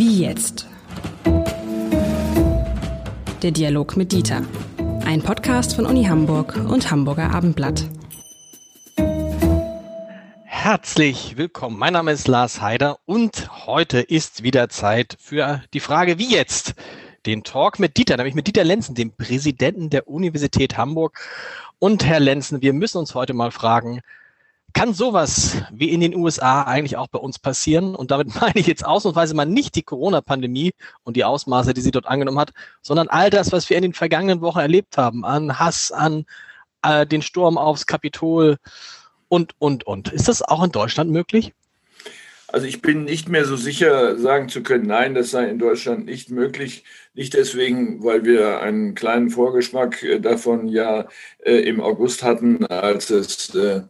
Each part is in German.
Wie jetzt? Der Dialog mit Dieter. Ein Podcast von Uni Hamburg und Hamburger Abendblatt. Herzlich willkommen. Mein Name ist Lars Heider und heute ist wieder Zeit für die Frage Wie jetzt? Den Talk mit Dieter, nämlich mit Dieter Lenzen, dem Präsidenten der Universität Hamburg. Und Herr Lenzen, wir müssen uns heute mal fragen, kann sowas wie in den USA eigentlich auch bei uns passieren? Und damit meine ich jetzt ausnahmsweise mal nicht die Corona-Pandemie und die Ausmaße, die sie dort angenommen hat, sondern all das, was wir in den vergangenen Wochen erlebt haben, an Hass, an äh, den Sturm aufs Kapitol und, und, und. Ist das auch in Deutschland möglich? Also ich bin nicht mehr so sicher sagen zu können, nein, das sei in Deutschland nicht möglich. Nicht deswegen, weil wir einen kleinen Vorgeschmack äh, davon ja äh, im August hatten, als es äh,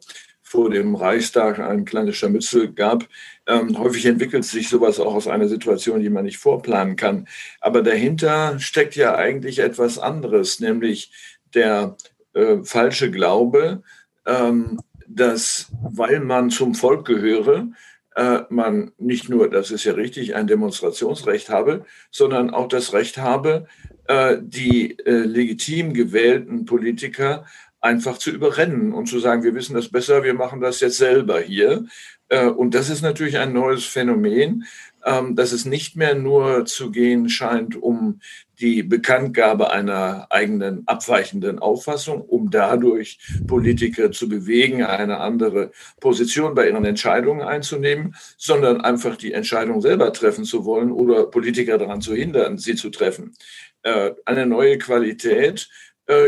vor dem Reichstag ein kleines Scharmützel gab. Ähm, häufig entwickelt sich sowas auch aus einer Situation, die man nicht vorplanen kann. Aber dahinter steckt ja eigentlich etwas anderes, nämlich der äh, falsche Glaube, ähm, dass weil man zum Volk gehöre, äh, man nicht nur, das ist ja richtig, ein Demonstrationsrecht habe, sondern auch das Recht habe, äh, die äh, legitim gewählten Politiker einfach zu überrennen und zu sagen, wir wissen das besser, wir machen das jetzt selber hier. Äh, und das ist natürlich ein neues Phänomen, ähm, dass es nicht mehr nur zu gehen scheint um die Bekanntgabe einer eigenen abweichenden Auffassung, um dadurch Politiker zu bewegen, eine andere Position bei ihren Entscheidungen einzunehmen, sondern einfach die Entscheidung selber treffen zu wollen oder Politiker daran zu hindern, sie zu treffen. Äh, eine neue Qualität,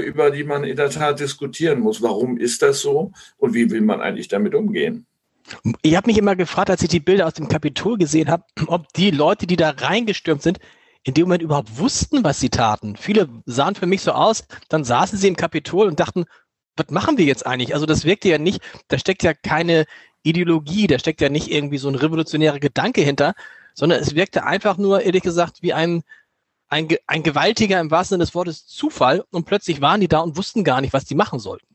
über die man in der Tat diskutieren muss. Warum ist das so und wie will man eigentlich damit umgehen? Ich habe mich immer gefragt, als ich die Bilder aus dem Kapitol gesehen habe, ob die Leute, die da reingestürmt sind, in dem Moment überhaupt wussten, was sie taten. Viele sahen für mich so aus, dann saßen sie im Kapitol und dachten, was machen wir jetzt eigentlich? Also das wirkte ja nicht, da steckt ja keine Ideologie, da steckt ja nicht irgendwie so ein revolutionärer Gedanke hinter, sondern es wirkte einfach nur, ehrlich gesagt, wie ein ein, ein gewaltiger im wahrsten Sinne des Wortes Zufall und plötzlich waren die da und wussten gar nicht, was die machen sollten.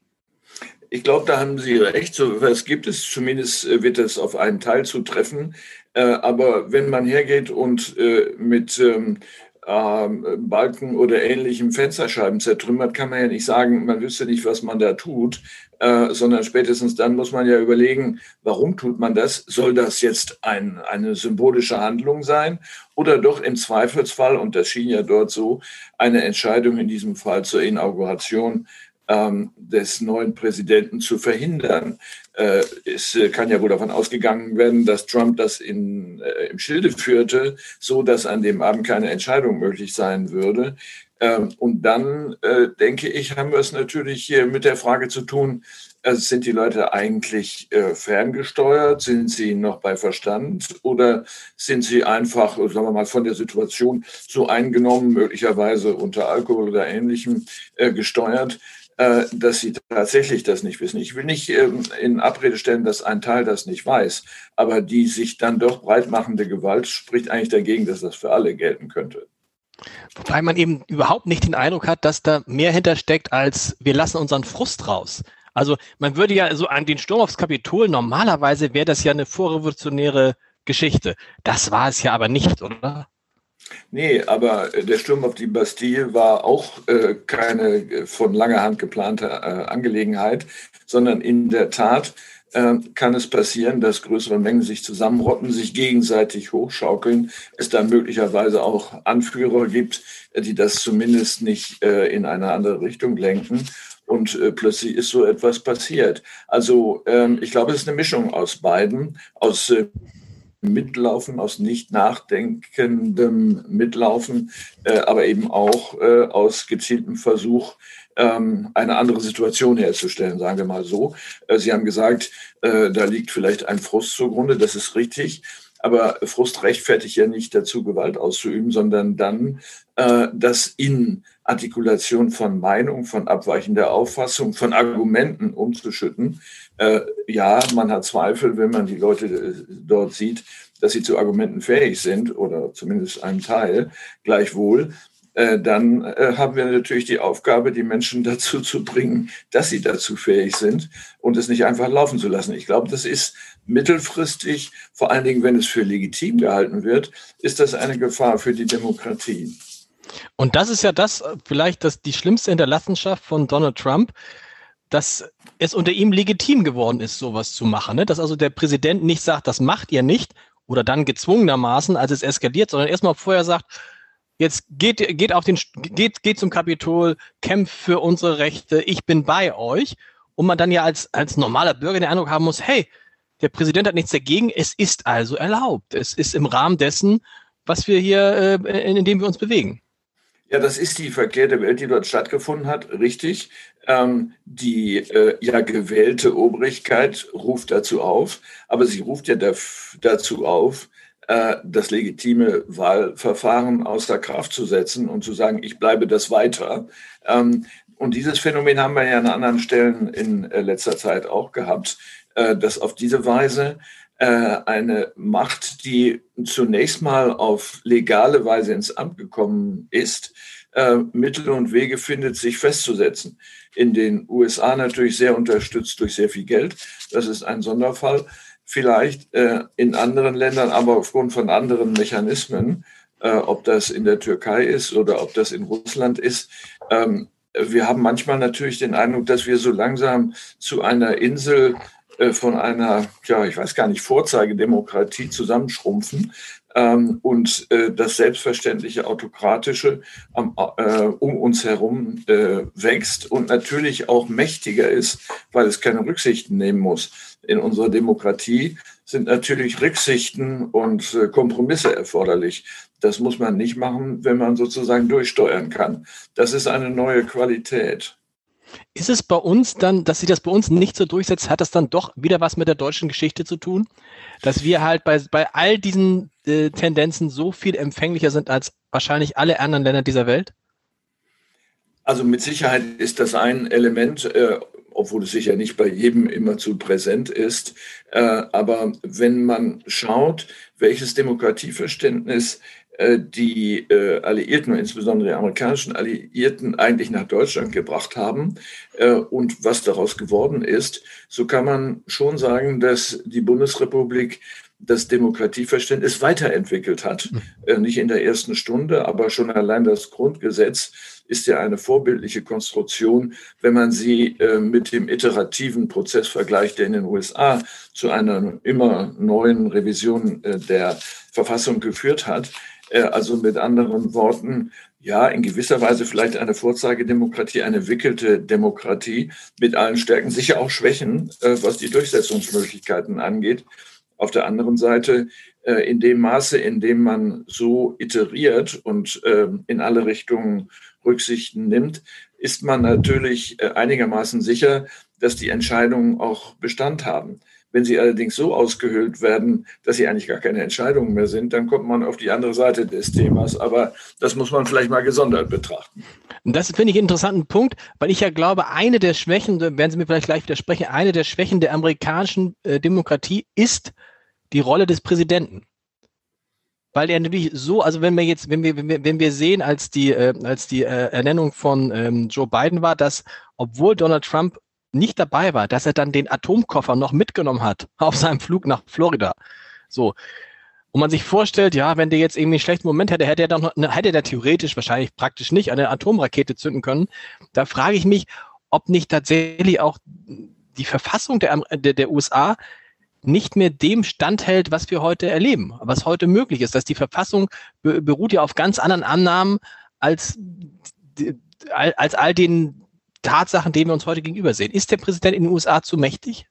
Ich glaube, da haben Sie recht. So was gibt es. Zumindest äh, wird es auf einen Teil zutreffen. Äh, aber wenn man hergeht und äh, mit ähm, ähm, Balken oder ähnlichem Fensterscheiben zertrümmert, kann man ja nicht sagen, man wüsste nicht, was man da tut, äh, sondern spätestens dann muss man ja überlegen, warum tut man das? Soll das jetzt ein, eine symbolische Handlung sein oder doch im Zweifelsfall, und das schien ja dort so, eine Entscheidung in diesem Fall zur Inauguration ähm, des neuen Präsidenten zu verhindern. Äh, es äh, kann ja wohl davon ausgegangen werden, dass Trump das in, äh, im Schilde führte, so dass an dem Abend keine Entscheidung möglich sein würde. Ähm, und dann, äh, denke ich, haben wir es natürlich hier mit der Frage zu tun, also sind die Leute eigentlich äh, ferngesteuert? Sind sie noch bei Verstand? Oder sind sie einfach, sagen wir mal, von der Situation so eingenommen, möglicherweise unter Alkohol oder Ähnlichem äh, gesteuert, dass sie tatsächlich das nicht wissen. Ich will nicht ähm, in Abrede stellen, dass ein Teil das nicht weiß, aber die sich dann doch breitmachende Gewalt spricht eigentlich dagegen, dass das für alle gelten könnte. Wobei man eben überhaupt nicht den Eindruck hat, dass da mehr hintersteckt, als wir lassen unseren Frust raus. Also man würde ja so an den Sturm aufs Kapitol, normalerweise wäre das ja eine vorrevolutionäre Geschichte. Das war es ja aber nicht, oder? Nee, aber äh, der Sturm auf die Bastille war auch äh, keine äh, von langer Hand geplante äh, Angelegenheit, sondern in der Tat äh, kann es passieren, dass größere Mengen sich zusammenrotten, sich gegenseitig hochschaukeln, es dann möglicherweise auch Anführer gibt, äh, die das zumindest nicht in eine andere Richtung lenken. Und plötzlich ist so etwas passiert. Also ähm, ich glaube, es ist eine Mischung aus beiden, aus Mitlaufen, aus nicht nachdenkendem Mitlaufen, äh, aber eben auch äh, aus gezieltem Versuch, ähm, eine andere Situation herzustellen, sagen wir mal so. Äh, Sie haben gesagt, äh, da liegt vielleicht ein Frust zugrunde, das ist richtig. Aber Frust rechtfertigt ja nicht dazu, Gewalt auszuüben, sondern dann, äh, das in Artikulation von Meinung, von abweichender Auffassung, von Argumenten umzuschütten. Äh, ja, man hat Zweifel, wenn man die Leute äh, dort sieht, dass sie zu Argumenten fähig sind oder zumindest einem Teil. Gleichwohl dann äh, haben wir natürlich die Aufgabe, die Menschen dazu zu bringen, dass sie dazu fähig sind und es nicht einfach laufen zu lassen. Ich glaube, das ist mittelfristig, vor allen Dingen, wenn es für legitim gehalten wird, ist das eine Gefahr für die Demokratie. Und das ist ja das äh, vielleicht das, die schlimmste Hinterlassenschaft von Donald Trump, dass es unter ihm legitim geworden ist, sowas zu machen. Ne? Dass also der Präsident nicht sagt, das macht ihr nicht oder dann gezwungenermaßen, als es eskaliert, sondern erstmal vorher sagt, Jetzt geht, geht auf den, geht, geht zum Kapitol, kämpft für unsere Rechte, ich bin bei euch. Und man dann ja als, als normaler Bürger den Eindruck haben muss, hey, der Präsident hat nichts dagegen, es ist also erlaubt. Es ist im Rahmen dessen, was wir hier, äh, in, in dem wir uns bewegen. Ja, das ist die verkehrte Welt, die dort stattgefunden hat, richtig. Ähm, die äh, ja gewählte Obrigkeit ruft dazu auf, aber sie ruft ja dazu auf, das legitime Wahlverfahren außer Kraft zu setzen und zu sagen, ich bleibe das weiter. Ähm, und dieses Phänomen haben wir ja an anderen Stellen in äh, letzter Zeit auch gehabt, äh, dass auf diese Weise eine Macht, die zunächst mal auf legale Weise ins Amt gekommen ist, Mittel und Wege findet, sich festzusetzen. In den USA natürlich sehr unterstützt durch sehr viel Geld. Das ist ein Sonderfall vielleicht äh, in anderen Ländern, aber aufgrund von anderen Mechanismen, äh, ob das in der Türkei ist oder ob das in Russland ist. Ähm, wir haben manchmal natürlich den Eindruck, dass wir so langsam zu einer Insel äh, von einer, ja, ich weiß gar nicht, Vorzeigedemokratie zusammenschrumpfen ähm, und äh, das selbstverständliche Autokratische am, äh, um uns herum äh, wächst und natürlich auch mächtiger ist, weil es keine Rücksichten nehmen muss in unserer Demokratie sind natürlich Rücksichten und äh, Kompromisse erforderlich. Das muss man nicht machen, wenn man sozusagen durchsteuern kann. Das ist eine neue Qualität. Ist es bei uns dann, dass sich das bei uns nicht so durchsetzt, hat das dann doch wieder was mit der deutschen Geschichte zu tun? Dass wir halt bei, bei all diesen äh, Tendenzen so viel empfänglicher sind als wahrscheinlich alle anderen Länder dieser Welt? Also mit Sicherheit ist das ein Element. Äh, obwohl es sicher nicht bei jedem immer zu präsent ist. Äh, aber wenn man schaut, welches Demokratieverständnis die äh, Alliierten und insbesondere die amerikanischen Alliierten eigentlich nach Deutschland gebracht haben äh, und was daraus geworden ist, so kann man schon sagen, dass die Bundesrepublik das Demokratieverständnis weiterentwickelt hat. Hm. Äh, nicht in der ersten Stunde, aber schon allein das Grundgesetz ist ja eine vorbildliche Konstruktion, wenn man sie äh, mit dem iterativen Prozess vergleicht, der in den USA zu einer immer neuen Revision äh, der Verfassung geführt hat. Äh, also mit anderen Worten, ja, in gewisser Weise vielleicht eine Vorzeigedemokratie, eine wickelte Demokratie mit allen Stärken, sicher auch Schwächen, äh, was die Durchsetzungsmöglichkeiten angeht. Auf der anderen Seite, äh, in dem Maße, in dem man so iteriert und ähm, in alle Richtungen Rücksichten nimmt, ist man natürlich einigermaßen sicher, dass die Entscheidungen auch Bestand haben. Wenn sie allerdings so ausgehöhlt werden, dass sie eigentlich gar keine Entscheidungen mehr sind, dann kommt man auf die andere Seite des Themas. Aber das muss man vielleicht mal gesondert betrachten. Das finde ich einen interessanten Punkt, weil ich ja glaube, eine der Schwächen, werden Sie mir vielleicht gleich widersprechen, eine der Schwächen der amerikanischen äh, Demokratie ist die Rolle des Präsidenten weil er natürlich so, also wenn wir jetzt, wenn wir, wenn wir, sehen, als die, äh, als die äh, Ernennung von ähm, Joe Biden war, dass obwohl Donald Trump nicht dabei war, dass er dann den Atomkoffer noch mitgenommen hat auf seinem Flug nach Florida. So. Und man sich vorstellt, ja, wenn der jetzt irgendwie einen schlechten Moment hätte, hätte er dann noch, hätte er theoretisch, wahrscheinlich praktisch nicht, eine Atomrakete zünden können. Da frage ich mich, ob nicht tatsächlich auch die Verfassung der, der, der USA nicht mehr dem standhält, was wir heute erleben, was heute möglich ist. Dass die Verfassung beruht ja auf ganz anderen Annahmen als, als all den Tatsachen, denen wir uns heute gegenüber sehen. Ist der Präsident in den USA zu mächtig?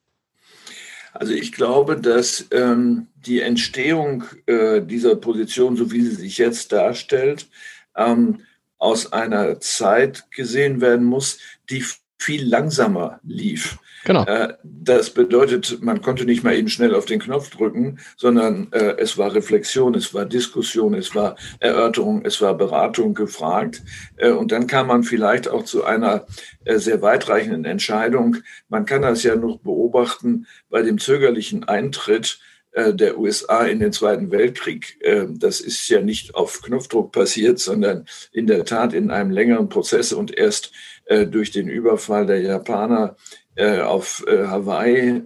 Also ich glaube, dass ähm, die Entstehung äh, dieser Position, so wie sie sich jetzt darstellt, ähm, aus einer Zeit gesehen werden muss, die viel langsamer lief. Genau. Äh, das bedeutet, man konnte nicht mal eben schnell auf den Knopf drücken, sondern äh, es war Reflexion, es war Diskussion, es war Erörterung, es war Beratung gefragt. Äh, und dann kam man vielleicht auch zu einer sehr weitreichenden Entscheidung. Man kann das ja noch beobachten bei dem zögerlichen Eintritt der USA in den Zweiten Weltkrieg. Das ist ja nicht auf Knopfdruck passiert, sondern in der Tat in einem längeren Prozess und erst äh, durch den Überfall der Japaner auf Hawaii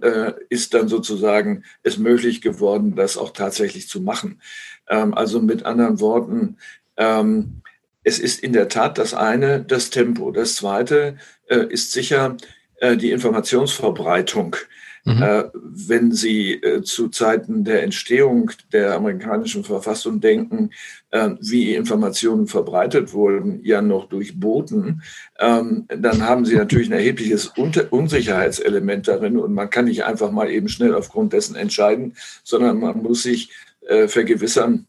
ist dann sozusagen es möglich geworden, das auch tatsächlich zu machen. Ähm, also mit anderen Worten, ähm, es ist in der Tat das eine, das Tempo. Das zweite ist sicher die Informationsverbreitung. Mhm. Äh, wenn Sie äh, zu Zeiten der Entstehung der amerikanischen Verfassung denken, äh, wie Informationen verbreitet wurden, ja noch durch Boten, ähm, dann haben Sie natürlich ein erhebliches Unter Unsicherheitselement darin und man kann nicht einfach mal eben schnell aufgrund dessen entscheiden, sondern man muss sich äh, vergewissern,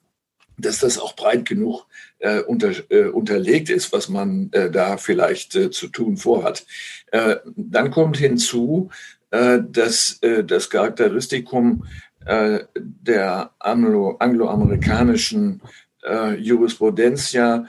dass das auch breit genug äh, unter, äh, unterlegt ist, was man äh, da vielleicht äh, zu tun vorhat. Äh, dann kommt hinzu, dass äh, das Charakteristikum äh, der Anglo angloamerikanischen Jurisprudenz ja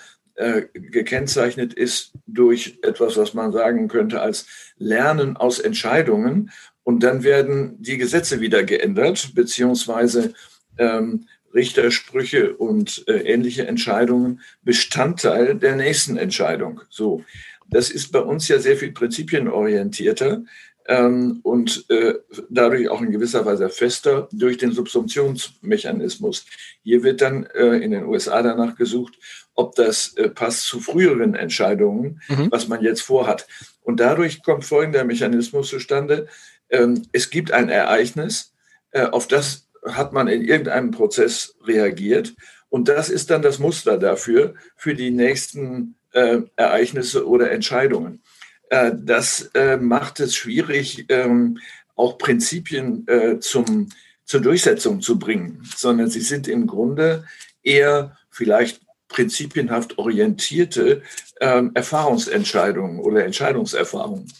gekennzeichnet ist durch etwas, was man sagen könnte als Lernen aus Entscheidungen. Und dann werden die Gesetze wieder geändert, beziehungsweise ähm, Richtersprüche und äh, ähnliche Entscheidungen Bestandteil der nächsten Entscheidung. So, das ist bei uns ja sehr viel prinzipienorientierter ähm, und äh, dadurch auch in gewisser Weise fester durch den Subsumptionsmechanismus. Hier wird dann äh, in den USA danach gesucht, ob das äh, passt zu früheren Entscheidungen, mhm. was man jetzt vorhat. Und dadurch kommt folgender Mechanismus zustande. Ähm, es gibt ein Ereignis, äh, auf das hat man in irgendeinem Prozess reagiert. Und das ist dann das Muster dafür, für die nächsten äh, Ereignisse oder Entscheidungen. Äh, das äh, macht es schwierig, ähm, auch Prinzipien äh, zum, zur Durchsetzung zu bringen, sondern sie sind im Grunde eher vielleicht prinzipienhaft orientierte ähm, Erfahrungsentscheidungen oder Entscheidungserfahrungen.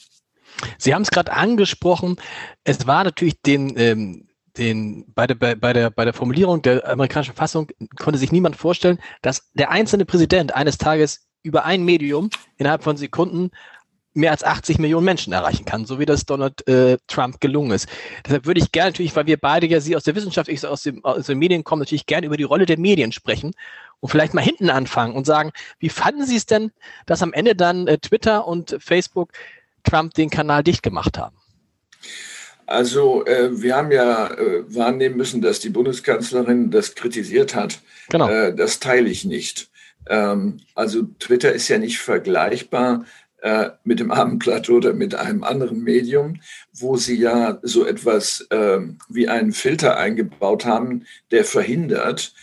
Sie haben es gerade angesprochen. Es war natürlich den, ähm, den, bei, der, bei, der, bei der Formulierung der amerikanischen Fassung konnte sich niemand vorstellen, dass der einzelne Präsident eines Tages über ein Medium innerhalb von Sekunden mehr als 80 Millionen Menschen erreichen kann, so wie das Donald äh, Trump gelungen ist. Deshalb würde ich gerne natürlich, weil wir beide ja Sie aus der Wissenschaft, ich aus, dem, aus den Medien kommen, natürlich gerne über die Rolle der Medien sprechen und vielleicht mal hinten anfangen und sagen, wie fanden Sie es denn, dass am Ende dann äh, Twitter und Facebook Trump den Kanal dicht gemacht haben? Also äh, wir haben ja äh, wahrnehmen müssen, dass die Bundeskanzlerin das kritisiert hat. Genau. Äh, das teile ich nicht. Ähm, also Twitter ist ja nicht vergleichbar äh, mit dem Abendblatt oder mit einem anderen Medium, wo sie ja so etwas äh, wie einen Filter eingebaut haben, der verhindert,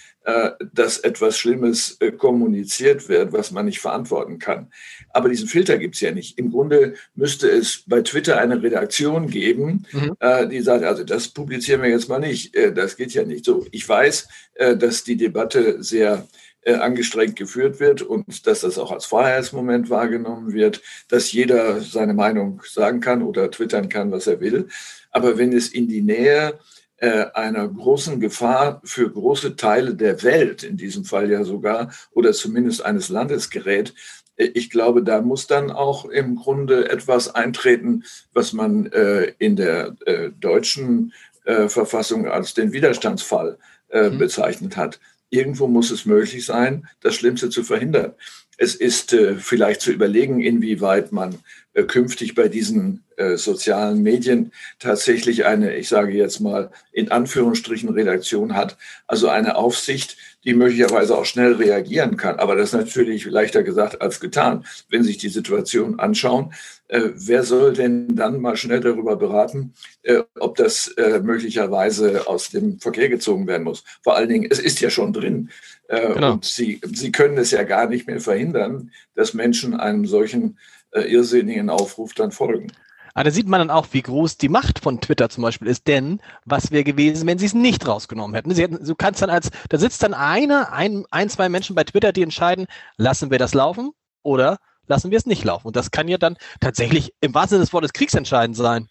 dass etwas Schlimmes äh, kommuniziert wird, was man nicht verantworten kann. Aber diesen Filter gibt es ja nicht. Im Grunde müsste es bei Twitter eine Redaktion geben, mhm. Äh, die sagt, also das publizieren wir jetzt mal nicht. das geht ja nicht so. Ich weiß, dass die Debatte sehr äh, angestrengt geführt wird und dass das auch als Freiheitsmoment wahrgenommen wird, dass jeder seine Meinung sagen kann oder twittern kann, was er will. Aber wenn es in die Nähe äh, einer großen Gefahr für große Teile der Welt, in diesem Fall ja sogar, oder zumindest eines Landes gerät, äh, ich glaube, da muss dann auch im Grunde etwas eintreten, was man äh, in der äh, deutschen äh, Verfassung als den Widerstandsfall äh, mhm. bezeichnet hat irgendwo muss es möglich sein, das Schlimmste zu verhindern. Es ist äh, vielleicht zu überlegen, inwieweit man äh, künftig bei diesen äh, sozialen Medien tatsächlich eine, ich sage jetzt mal, in Anführungsstrichen Redaktion hat, also eine Aufsicht, die möglicherweise auch schnell reagieren kann. Aber das ist natürlich leichter gesagt als getan. Wenn sich die Situation anschauen, äh, wer soll denn dann mal schnell darüber beraten, äh, ob das äh, möglicherweise aus dem Verkehr gezogen werden muss? Vor allen Dingen, es ist ja schon drin. Äh, genau. Und Sie, Sie können es ja gar nicht mehr verhindern, dass Menschen einem solchen äh, irrsinnigen Aufruf dann folgen. Aber da sieht man dann auch, wie groß die Macht von Twitter zum Beispiel ist. Denn was wäre gewesen, wenn sie es nicht rausgenommen hätten? Sie hätten, du kannst dann als, da sitzt dann einer, ein, ein, zwei Menschen bei Twitter, die entscheiden, lassen wir das laufen oder lassen wir es nicht laufen. Und das kann ja dann tatsächlich im wahrsten Sinne des Wortes kriegsentscheidend sein.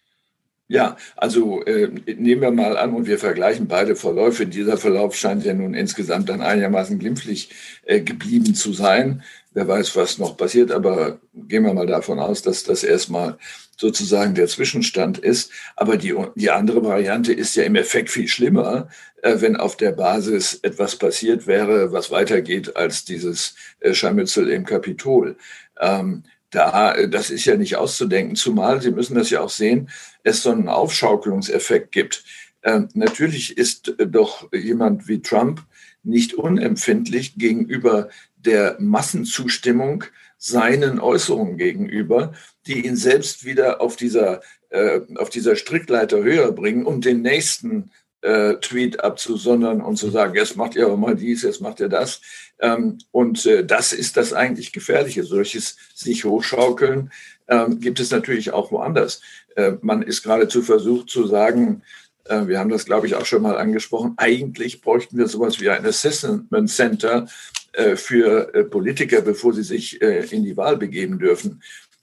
Ja, also äh, nehmen wir mal an und wir vergleichen beide Verläufe. Dieser Verlauf scheint ja nun insgesamt dann einigermaßen glimpflich äh, geblieben zu sein. Wer weiß, was noch passiert, aber gehen wir mal davon aus, dass das erstmal sozusagen der Zwischenstand ist. Aber die, die andere Variante ist ja im Effekt viel schlimmer, äh, wenn auf der Basis etwas passiert wäre, was weitergeht als dieses äh, Scharmützel im Kapitol. Ähm, da, äh, das ist ja nicht auszudenken, zumal Sie müssen das ja auch sehen, es so einen Aufschaukelungseffekt gibt. Ähm, natürlich ist äh, doch jemand wie Trump nicht unempfindlich gegenüber der Massenzustimmung seinen Äußerungen gegenüber, die ihn selbst wieder auf dieser, äh, auf dieser Strickleiter höher bringen, um den nächsten äh, Tweet abzusondern und zu sagen, jetzt macht ihr aber mal dies, jetzt macht ihr das. Ähm, und äh, das ist das eigentlich Gefährliche. Solches sich hochschaukeln ähm, gibt es natürlich auch woanders. Äh, man ist geradezu versucht zu sagen, äh, wir haben das, glaube ich, auch schon mal angesprochen, eigentlich bräuchten wir sowas wie ein Assessment Center äh, für äh, Politiker, bevor sie sich in die Wahl begeben dürfen.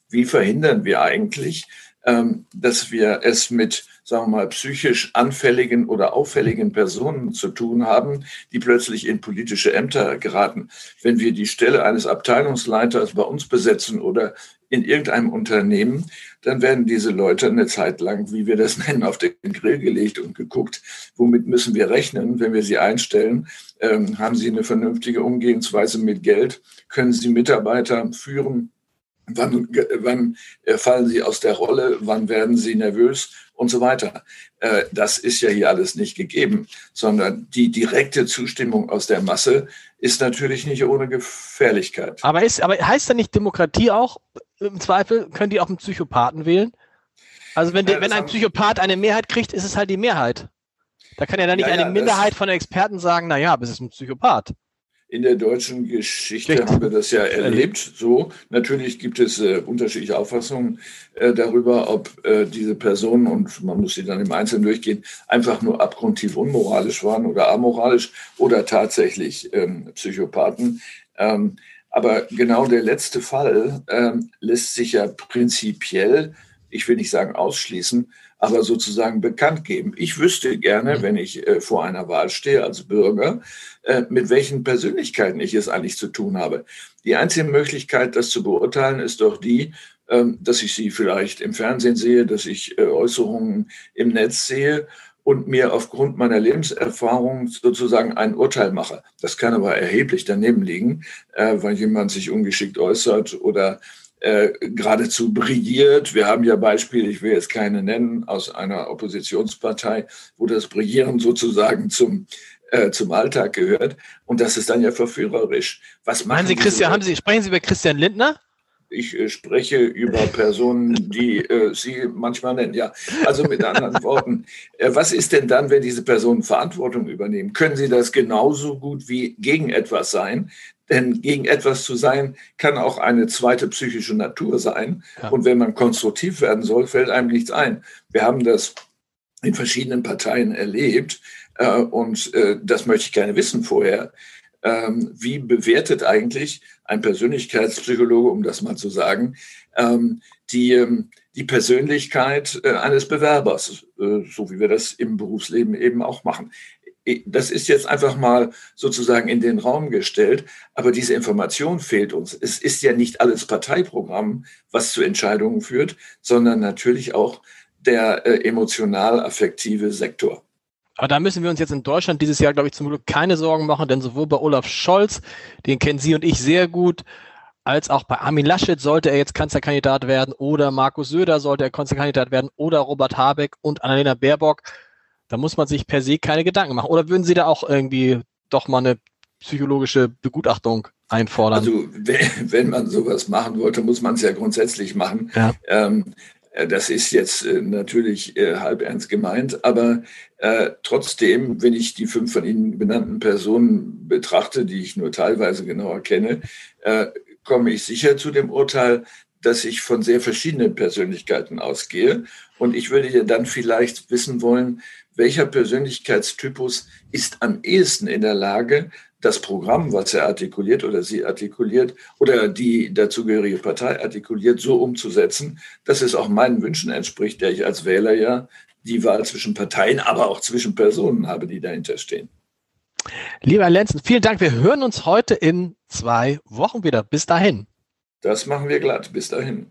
Wie verhindern wir eigentlich, ähm, dass wir es mit, sagen wir mal, psychisch anfälligen oder auffälligen Personen zu tun haben, die plötzlich in politische Ämter geraten. Wenn wir die Stelle eines Abteilungsleiters bei uns besetzen oder in irgendeinem Unternehmen, dann werden diese Leute eine Zeit lang, wie wir das nennen, auf den Grill gelegt und geguckt, womit müssen wir rechnen, wenn wir sie einstellen. Ähm, haben sie eine vernünftige Umgehensweise mit Geld? Können sie Mitarbeiter führen? Wann, wann äh, fallen sie aus der Rolle? Wann werden sie nervös? Und so weiter. Äh, das ist ja hier alles nicht gegeben, sondern die direkte Zustimmung aus der Masse ist natürlich nicht ohne Gefährlichkeit. Aber, ist, aber heißt da nicht Demokratie auch, im Zweifel, können die auch einen Psychopathen wählen? Also wenn, ja, wenn ein Psychopath eine Mehrheit kriegt, ist es halt die Mehrheit. Da kann ja dann nicht ja, eine Minderheit von Experten sagen, naja, aber es ist ein Psychopath in der deutschen Geschichte Richtig. haben wir das ja erlebt. So, natürlich gibt es äh, unterschiedliche Auffassungen äh, darüber, ob äh, diese Personen, und man muss sie dann im Einzelnen durchgehen, einfach nur abgrundtief unmoralisch waren oder amoralisch oder tatsächlich ähm, Psychopathen. Ähm, aber genau der letzte Fall ähm, lässt sich ja prinzipiell, ich will nicht sagen ausschließen, aber sozusagen bekannt geben. Ich wüsste gerne, mhm. wenn ich äh, vor einer Wahl stehe als Bürger, äh, mit welchen Persönlichkeiten ich es eigentlich zu tun habe. Die einzige Möglichkeit, das zu beurteilen, ist doch die, ähm, dass ich sie vielleicht im Fernsehen sehe, dass ich äh, Äußerungen im Netz sehe und mir aufgrund meiner Lebenserfahrung sozusagen ein Urteil mache. Das kann aber erheblich daneben liegen, äh, weil jemand sich ungeschickt äußert oder äh, geradezu brilliert. Wir haben ja Beispiele, ich will jetzt keine nennen, aus einer Oppositionspartei, wo das Brillieren sozusagen zum äh, zum Alltag gehört. Und das ist dann ja verführerisch. Was Meinen Sie, Christian, haben Sie, sprechen Sie über Christian Lindner? Ich äh, spreche über Personen, die äh, Sie manchmal nennen. Ja, also mit anderen Worten, äh, was ist denn dann, wenn diese Personen Verantwortung übernehmen? Können Sie das genauso gut wie gegen etwas sein? Denn gegen etwas zu sein, kann auch eine zweite psychische Natur sein. Ja. Und wenn man konstruktiv werden soll, fällt einem nichts ein. Wir haben das in verschiedenen Parteien erlebt. Äh, und äh, das möchte ich gerne wissen vorher. Ähm, wie bewertet eigentlich ein Persönlichkeitspsychologe, um das mal zu sagen, ähm, die, ähm, die Persönlichkeit äh, eines Bewerbers, so wie wir das im Berufsleben eben auch machen? Das ist jetzt einfach mal sozusagen in den Raum gestellt, aber diese Information fehlt uns. Es ist ja nicht alles Parteiprogramm, was zu Entscheidungen führt, sondern natürlich auch der äh, emotional-affektive Sektor. Aber da müssen wir uns jetzt in Deutschland dieses Jahr, glaube ich, zum Glück keine Sorgen machen, denn sowohl bei Olaf Scholz, den kennen Sie und ich sehr gut, als auch bei Armin Laschet sollte er jetzt Kanzlerkandidat werden oder Markus Söder sollte er Kanzlerkandidat werden oder Robert Habeck und Annalena Baerbock da muss man sich per se keine Gedanken machen. Oder würden Sie da auch irgendwie doch mal eine psychologische Begutachtung einfordern? Also wenn man sowas machen wollte, muss man es ja grundsätzlich machen. Ja. Ähm, äh, das ist jetzt äh, natürlich äh, halb ernst gemeint, aber äh, trotzdem, wenn ich die fünf von Ihnen benannten Personen betrachte, die ich nur teilweise genauer kenne, äh, komme ich sicher zu dem Urteil, dass ich von sehr verschiedenen Persönlichkeiten ausgehe. Und ich würde ja dann vielleicht wissen wollen, welcher Persönlichkeitstypus ist am ehesten in der Lage, das Programm, was er artikuliert oder sie artikuliert oder die dazugehörige Partei artikuliert, so umzusetzen, dass es auch meinen Wünschen entspricht, der ich als Wähler ja die Wahl zwischen Parteien, aber auch zwischen Personen habe, die dahinter stehen. Lieber Herr Lenzen, vielen Dank. Wir hören uns heute in zwei Wochen wieder. Bis dahin. Das machen wir glatt. Bis dahin.